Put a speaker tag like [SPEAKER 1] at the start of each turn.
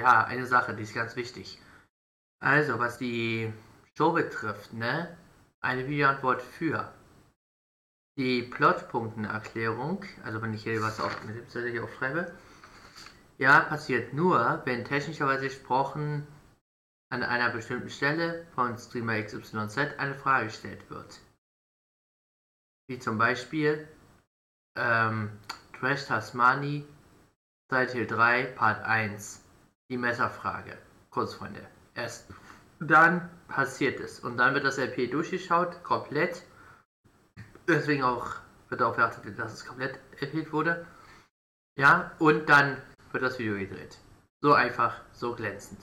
[SPEAKER 1] ja, eine Sache, die ist ganz wichtig. Also, was die Show betrifft, ne? Eine Videoantwort für. Die Plotpunktenerklärung, also wenn ich hier was auf, mit dem hier aufschreibe, ja, passiert nur, wenn technischerweise gesprochen an einer bestimmten Stelle von Streamer XYZ eine Frage gestellt wird. Wie zum Beispiel ähm, Trash Tasmani, Seite 3, Part 1, die Messerfrage. Kurz, Freunde. Erst dann passiert es. Und dann wird das LP durchgeschaut, komplett. Deswegen auch wird darauf geachtet, dass es komplett erhielt wurde. Ja, und dann wird das Video gedreht. So einfach, so glänzend.